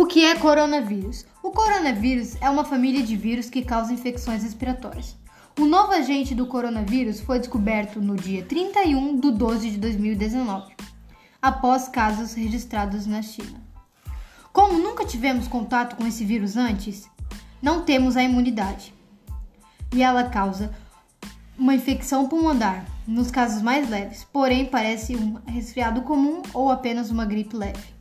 O que é coronavírus? O coronavírus é uma família de vírus que causa infecções respiratórias. O novo agente do coronavírus foi descoberto no dia 31 de 12 de 2019, após casos registrados na China. Como nunca tivemos contato com esse vírus antes, não temos a imunidade. E ela causa uma infecção pulmonar, nos casos mais leves, porém parece um resfriado comum ou apenas uma gripe leve.